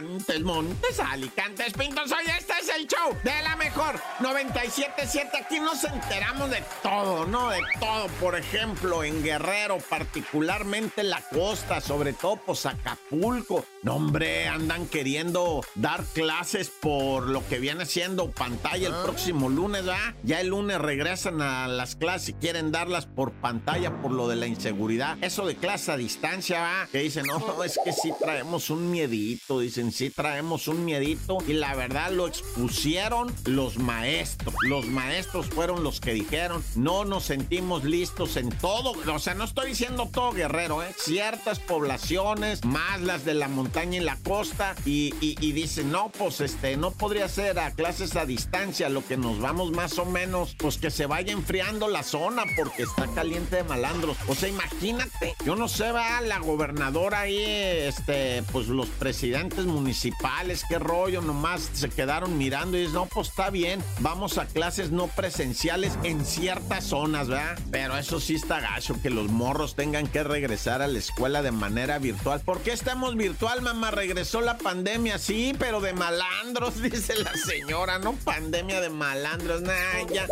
Montes, Montes, Alicantes, Pintos. Oye, este es el show de la mejor 97.7. Aquí nos enteramos de todo, ¿no? De todo. Por ejemplo, en Guerrero, particularmente la costa, sobre todo pues Acapulco. No, hombre, andan queriendo dar clases por lo que viene siendo pantalla el ah. próximo lunes, ¿verdad? Ya el lunes regresan a las clases y quieren darlas por pantalla por lo de la inseguridad. Eso de clase a distancia, ¿va? Que dicen, no, es que sí traemos un miedito. Dicen, sí traemos un miedito. Y la verdad lo expusieron los maestros. Los maestros fueron los que dijeron, no nos sentimos listos en todo. O sea, no estoy diciendo todo guerrero, ¿eh? Ciertas poblaciones, más las de la montaña y la costa. Y, y, dicen, no, pues este, no podría ser a clases a distancia. Lo que nos vamos más o menos, pues que se vaya enfriando la zona porque está caliente de malandros. O sea, imagínate, yo no sé, va la gobernadora ahí, este, pues los presidentes municipales, qué rollo, nomás se quedaron mirando y dicen, no, pues está bien, vamos a clases no presenciales en ciertas zonas, ¿verdad? Pero eso sí está gacho, que los morros tengan que regresar a la escuela de manera virtual. ¿Por qué estamos virtual, mamá? Regresó la pandemia, sí, pero de malandros, dice la señora, ¿no? Pandemia de malandros, nah, ya.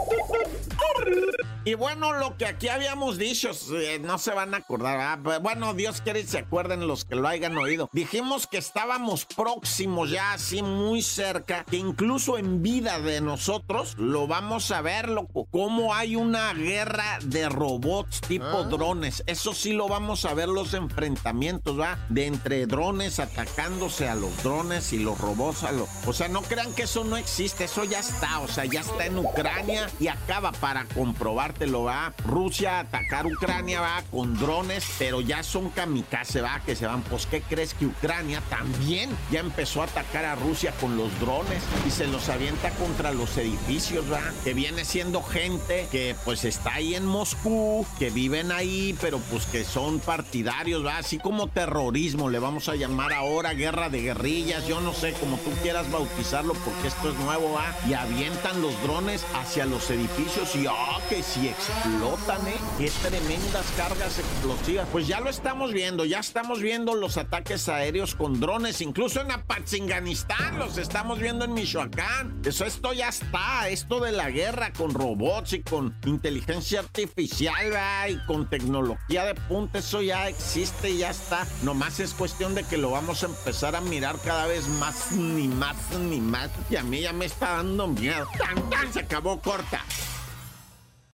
Y bueno, lo que aquí habíamos dicho, eh, no se van a acordar, Bueno, Dios quiere que se acuerden los que lo hayan oído. Dijimos que estábamos próximos ya así muy cerca, que incluso en vida de nosotros lo vamos a ver, loco. Cómo hay una guerra de robots tipo ah. drones. Eso sí lo vamos a ver los enfrentamientos, ¿va? De entre drones atacándose a los drones y los robots a los... O sea, no crean que eso no existe, eso ya está, o sea, ya está en Ucrania y acaba para comprobártelo, va. Rusia a atacar Ucrania, va, con drones, pero ya son kamikaze, va, que se van. Pues, ¿qué crees que Ucrania también ya empezó a atacar a Rusia con los drones y se los avienta contra los edificios, va? Que viene siendo gente que pues está ahí en Moscú, que viven ahí, pero pues que son partidarios, va, así como terrorismo, le vamos a llamar ahora guerra de guerrillas, yo no sé, como tú quieras bautizarlo, porque esto es nuevo, va, y avientan los drones hacia los edificios y ah, que si explotan, eh, qué tremendas cargas explosivas. Pues ya lo estamos viendo, ya estamos viendo los ataques aéreos con drones, incluso en Apatzinganistán los estamos viendo en Michoacán. Eso esto ya está, esto de la guerra con robots y con inteligencia artificial, va, y con tecnología de punta, eso ya existe, ya está. Nomás es cuestión de que lo vamos a empezar a mirar cada vez más, ni más, ni más. Y a mí ya me está dando miedo. ¡Tan, tan! Se acabó corta.